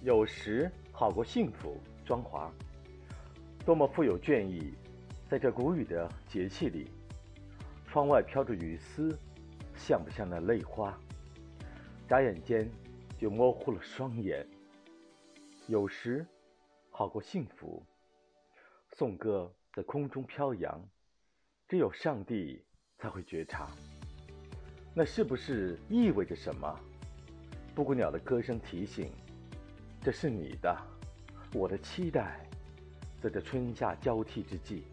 有时好过幸福装华。多么富有倦意，在这谷雨的节气里，窗外飘着雨丝，像不像那泪花？眨眼间就模糊了双眼。有时好过幸福，颂歌在空中飘扬，只有上帝才会觉察。那是不是意味着什么？布谷鸟的歌声提醒：这是你的，我的期待。在这春夏交替之际。